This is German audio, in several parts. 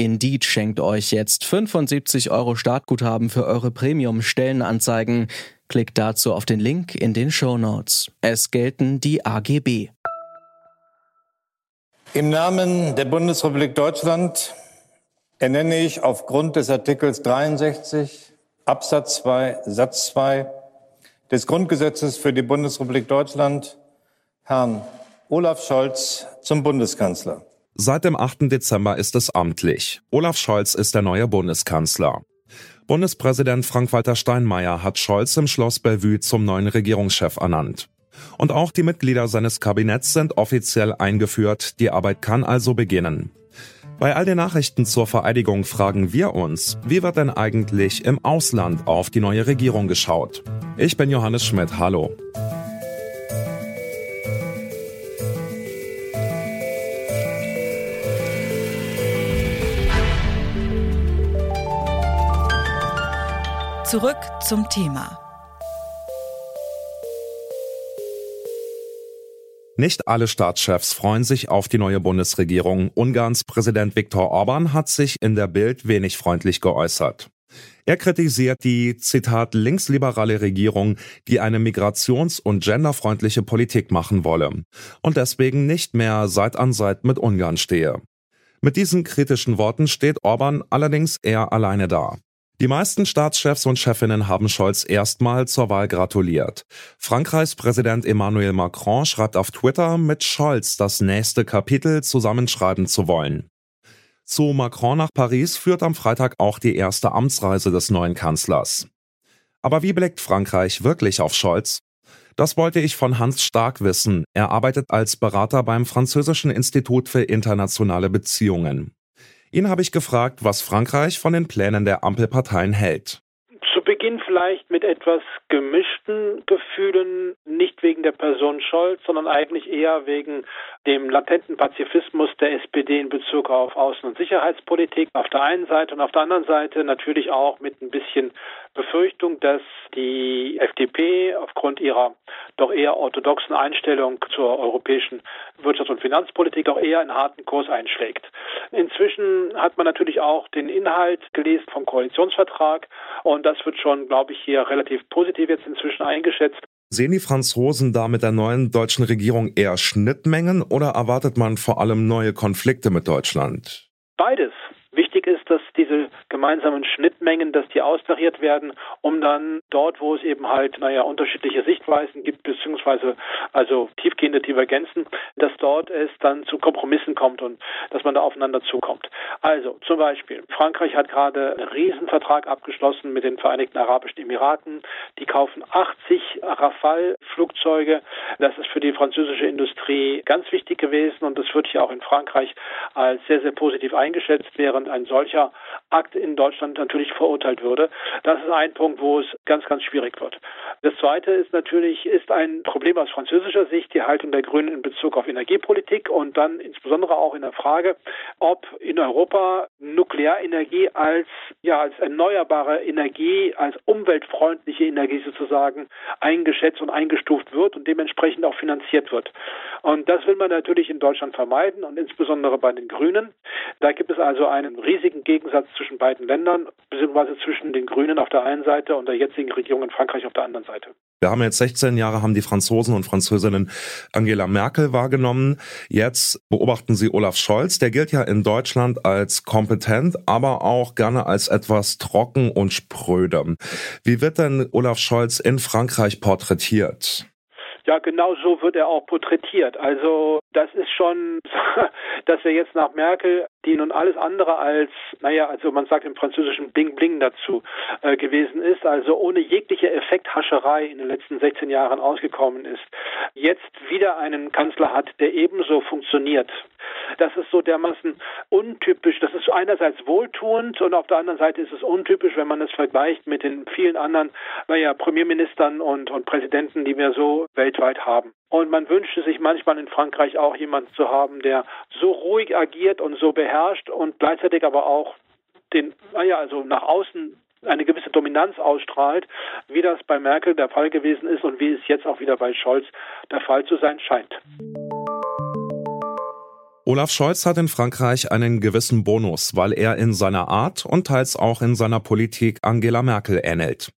Indeed schenkt euch jetzt 75 Euro Startguthaben für eure Premium-Stellenanzeigen. Klickt dazu auf den Link in den Show Notes. Es gelten die AGB. Im Namen der Bundesrepublik Deutschland ernenne ich aufgrund des Artikels 63 Absatz 2 Satz 2 des Grundgesetzes für die Bundesrepublik Deutschland Herrn Olaf Scholz zum Bundeskanzler. Seit dem 8. Dezember ist es amtlich. Olaf Scholz ist der neue Bundeskanzler. Bundespräsident Frank-Walter Steinmeier hat Scholz im Schloss Bellevue zum neuen Regierungschef ernannt. Und auch die Mitglieder seines Kabinetts sind offiziell eingeführt, die Arbeit kann also beginnen. Bei all den Nachrichten zur Vereidigung fragen wir uns, wie wird denn eigentlich im Ausland auf die neue Regierung geschaut? Ich bin Johannes Schmidt, hallo. Zurück zum Thema. Nicht alle Staatschefs freuen sich auf die neue Bundesregierung. Ungarns Präsident Viktor Orban hat sich in der Bild wenig freundlich geäußert. Er kritisiert die, Zitat, linksliberale Regierung, die eine migrations- und genderfreundliche Politik machen wolle und deswegen nicht mehr Seit an Seit mit Ungarn stehe. Mit diesen kritischen Worten steht Orban allerdings eher alleine da. Die meisten Staatschefs und Chefinnen haben Scholz erstmal zur Wahl gratuliert. Frankreichs Präsident Emmanuel Macron schreibt auf Twitter, mit Scholz das nächste Kapitel zusammenschreiben zu wollen. Zu Macron nach Paris führt am Freitag auch die erste Amtsreise des neuen Kanzlers. Aber wie blickt Frankreich wirklich auf Scholz? Das wollte ich von Hans Stark wissen. Er arbeitet als Berater beim Französischen Institut für internationale Beziehungen. Ihn habe ich gefragt, was Frankreich von den Plänen der Ampelparteien hält. Zu Beginn vielleicht mit etwas gemischten Gefühlen, nicht wegen der Person Scholz, sondern eigentlich eher wegen dem latenten Pazifismus der SPD in Bezug auf Außen- und Sicherheitspolitik auf der einen Seite und auf der anderen Seite natürlich auch mit ein bisschen Befürchtung, dass die FDP aufgrund ihrer doch eher orthodoxen Einstellung zur europäischen Wirtschafts- und Finanzpolitik auch eher einen harten Kurs einschlägt. Inzwischen hat man natürlich auch den Inhalt gelesen vom Koalitionsvertrag und das wird schon, glaube ich, hier relativ positiv jetzt inzwischen eingeschätzt. Sehen die Franzosen da mit der neuen deutschen Regierung eher Schnittmengen oder erwartet man vor allem neue Konflikte mit Deutschland? Beides. Wichtig ist, dass diese gemeinsamen Schnittmengen, dass die austariert werden, um dann dort, wo es eben halt, naja, unterschiedliche Sichtweisen gibt, beziehungsweise also tiefgehende Divergenzen, dass dort es dann zu Kompromissen kommt und dass man da aufeinander zukommt. Also zum Beispiel, Frankreich hat gerade einen Riesenvertrag abgeschlossen mit den Vereinigten Arabischen Emiraten. Die kaufen 80 Rafale-Flugzeuge. Das ist für die französische Industrie ganz wichtig gewesen und das wird hier auch in Frankreich als sehr, sehr positiv eingeschätzt, während ein solcher Akt in Deutschland natürlich verurteilt würde. Das ist ein Punkt, wo es ganz, ganz schwierig wird. Das Zweite ist natürlich, ist ein Problem aus französischer Sicht die Haltung der Grünen in Bezug auf Energiepolitik und dann insbesondere auch in der Frage, ob in Europa Nuklearenergie als, ja, als erneuerbare Energie, als umweltfreundliche Energie sozusagen eingeschätzt und eingestuft wird und dementsprechend auch finanziert wird. Und das will man natürlich in Deutschland vermeiden und insbesondere bei den Grünen. Da gibt es also einen riesigen Gegensatz zwischen beiden Ländern, beziehungsweise zwischen den Grünen auf der einen Seite und der jetzigen Regierung in Frankreich auf der anderen Seite. Wir haben jetzt 16 Jahre, haben die Franzosen und Französinnen Angela Merkel wahrgenommen. Jetzt beobachten sie Olaf Scholz. Der gilt ja in Deutschland als kompetent, aber auch gerne als etwas trocken und spröde. Wie wird denn Olaf Scholz in Frankreich porträtiert? Ja, genau so wird er auch porträtiert. Also das ist schon, dass er jetzt nach Merkel, die nun alles andere als, naja, also man sagt im Französischen Bling Bling dazu äh, gewesen ist, also ohne jegliche Effekthascherei in den letzten 16 Jahren ausgekommen ist, jetzt wieder einen Kanzler hat, der ebenso funktioniert. Das ist so dermaßen untypisch. Das ist einerseits wohltuend und auf der anderen Seite ist es untypisch, wenn man es vergleicht mit den vielen anderen naja, Premierministern und, und Präsidenten, die wir so weltweit haben. Und man wünschte sich manchmal in Frankreich auch jemanden zu haben, der so ruhig agiert und so beherrscht und gleichzeitig aber auch den, naja, also nach außen eine gewisse Dominanz ausstrahlt, wie das bei Merkel der Fall gewesen ist und wie es jetzt auch wieder bei Scholz der Fall zu sein scheint. Olaf Scholz hat in Frankreich einen gewissen Bonus, weil er in seiner Art und teils auch in seiner Politik Angela Merkel ähnelt.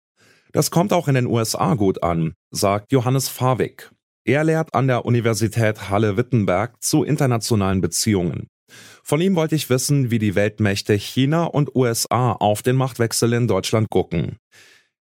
Das kommt auch in den USA gut an, sagt Johannes Farwig. Er lehrt an der Universität Halle-Wittenberg zu internationalen Beziehungen. Von ihm wollte ich wissen, wie die Weltmächte China und USA auf den Machtwechsel in Deutschland gucken.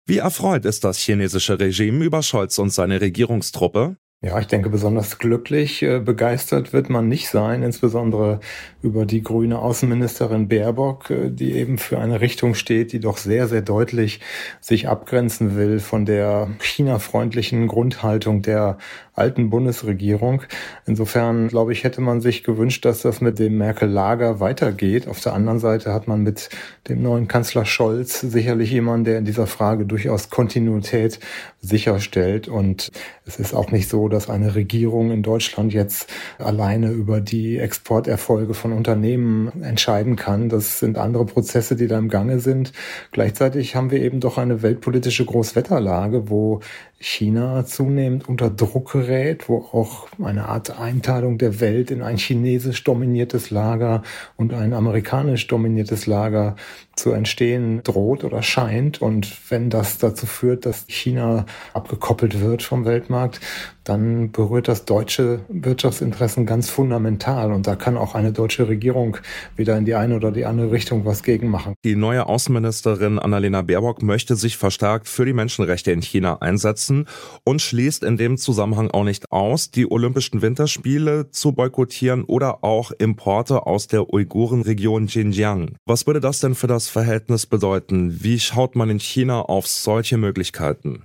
Wie erfreut ist das chinesische Regime über Scholz und seine Regierungstruppe? Ja, ich denke, besonders glücklich, äh, begeistert wird man nicht sein, insbesondere über die grüne Außenministerin Baerbock, äh, die eben für eine Richtung steht, die doch sehr, sehr deutlich sich abgrenzen will von der China-freundlichen Grundhaltung der alten Bundesregierung. Insofern, glaube ich, hätte man sich gewünscht, dass das mit dem Merkel-Lager weitergeht. Auf der anderen Seite hat man mit dem neuen Kanzler Scholz sicherlich jemanden, der in dieser Frage durchaus Kontinuität sicherstellt. Und es ist auch nicht so, dass eine Regierung in Deutschland jetzt alleine über die Exporterfolge von Unternehmen entscheiden kann. Das sind andere Prozesse, die da im Gange sind. Gleichzeitig haben wir eben doch eine weltpolitische Großwetterlage, wo China zunehmend unter Druck gerät, wo auch eine Art Einteilung der Welt in ein chinesisch dominiertes Lager und ein amerikanisch dominiertes Lager zu entstehen droht oder scheint. Und wenn das dazu führt, dass China abgekoppelt wird vom Weltmarkt, dann berührt das deutsche Wirtschaftsinteressen ganz fundamental. Und da kann auch eine deutsche Regierung wieder in die eine oder die andere Richtung was gegen machen. Die neue Außenministerin Annalena Baerbock möchte sich verstärkt für die Menschenrechte in China einsetzen und schließt in dem Zusammenhang auch nicht aus, die Olympischen Winterspiele zu boykottieren oder auch Importe aus der Uigurenregion Xinjiang. Was würde das denn für das Verhältnis bedeuten? Wie schaut man in China auf solche Möglichkeiten?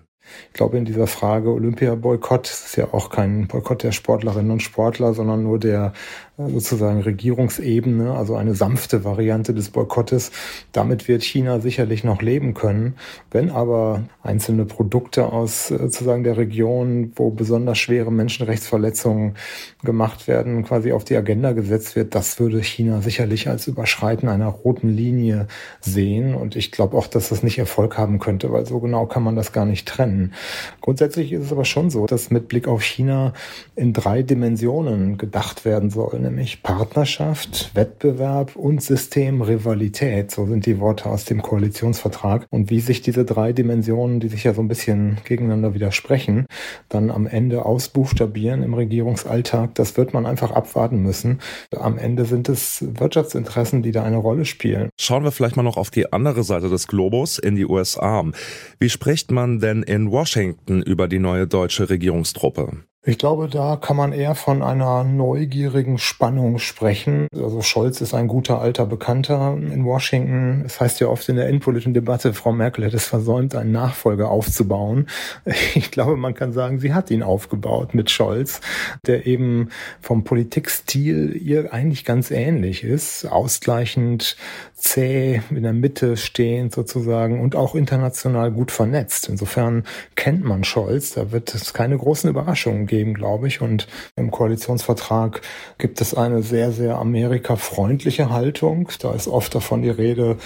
Ich glaube, in dieser Frage Olympia-Boykott ist ja auch kein Boykott der Sportlerinnen und Sportler, sondern nur der sozusagen Regierungsebene, also eine sanfte Variante des Boykottes. Damit wird China sicherlich noch leben können. Wenn aber einzelne Produkte aus äh, sozusagen der Region, wo besonders schwere Menschenrechtsverletzungen gemacht werden, quasi auf die Agenda gesetzt wird, das würde China sicherlich als Überschreiten einer roten Linie sehen. Und ich glaube auch, dass das nicht Erfolg haben könnte, weil so genau kann man das gar nicht trennen. Grundsätzlich ist es aber schon so, dass mit Blick auf China in drei Dimensionen gedacht werden soll nämlich Partnerschaft, Wettbewerb und Systemrivalität. So sind die Worte aus dem Koalitionsvertrag. Und wie sich diese drei Dimensionen, die sich ja so ein bisschen gegeneinander widersprechen, dann am Ende ausbuchstabieren im Regierungsalltag, das wird man einfach abwarten müssen. Am Ende sind es Wirtschaftsinteressen, die da eine Rolle spielen. Schauen wir vielleicht mal noch auf die andere Seite des Globus, in die USA. Wie spricht man denn in Washington über die neue deutsche Regierungstruppe? Ich glaube, da kann man eher von einer neugierigen Spannung sprechen. Also Scholz ist ein guter alter Bekannter in Washington. Es heißt ja oft in der innenpolitischen Debatte, Frau Merkel hätte es versäumt, einen Nachfolger aufzubauen. Ich glaube, man kann sagen, sie hat ihn aufgebaut mit Scholz, der eben vom Politikstil ihr eigentlich ganz ähnlich ist. Ausgleichend, zäh, in der Mitte stehend sozusagen und auch international gut vernetzt. Insofern kennt man Scholz. Da wird es keine großen Überraschungen geben geben, glaube ich. Und im Koalitionsvertrag gibt es eine sehr, sehr amerikafreundliche Haltung. Da ist oft davon die Rede,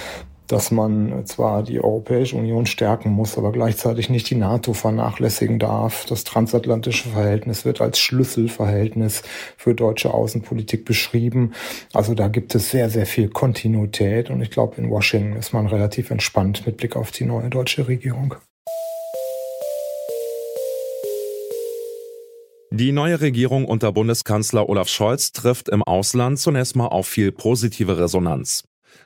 dass man zwar die Europäische Union stärken muss, aber gleichzeitig nicht die NATO vernachlässigen darf. Das transatlantische Verhältnis wird als Schlüsselverhältnis für deutsche Außenpolitik beschrieben. Also da gibt es sehr, sehr viel Kontinuität und ich glaube, in Washington ist man relativ entspannt mit Blick auf die neue deutsche Regierung. Die neue Regierung unter Bundeskanzler Olaf Scholz trifft im Ausland zunächst mal auf viel positive Resonanz.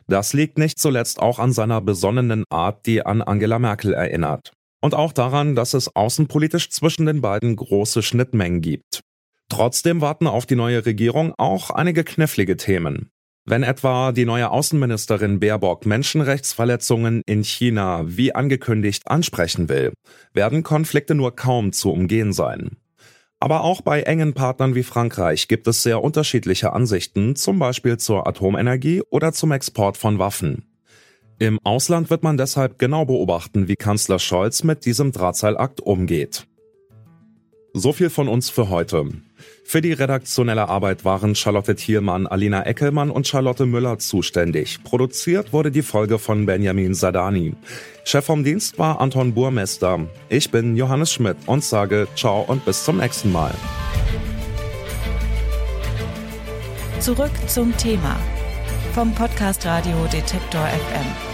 Das liegt nicht zuletzt auch an seiner besonnenen Art, die an Angela Merkel erinnert. Und auch daran, dass es außenpolitisch zwischen den beiden große Schnittmengen gibt. Trotzdem warten auf die neue Regierung auch einige knifflige Themen. Wenn etwa die neue Außenministerin Baerbock Menschenrechtsverletzungen in China wie angekündigt ansprechen will, werden Konflikte nur kaum zu umgehen sein. Aber auch bei engen Partnern wie Frankreich gibt es sehr unterschiedliche Ansichten, zum Beispiel zur Atomenergie oder zum Export von Waffen. Im Ausland wird man deshalb genau beobachten, wie Kanzler Scholz mit diesem Drahtseilakt umgeht. So viel von uns für heute. Für die redaktionelle Arbeit waren Charlotte Thielmann, Alina Eckelmann und Charlotte Müller zuständig. Produziert wurde die Folge von Benjamin Sadani. Chef vom Dienst war Anton Burmester. Ich bin Johannes Schmidt und sage Ciao und bis zum nächsten Mal. Zurück zum Thema vom Podcast Radio Detektor FM.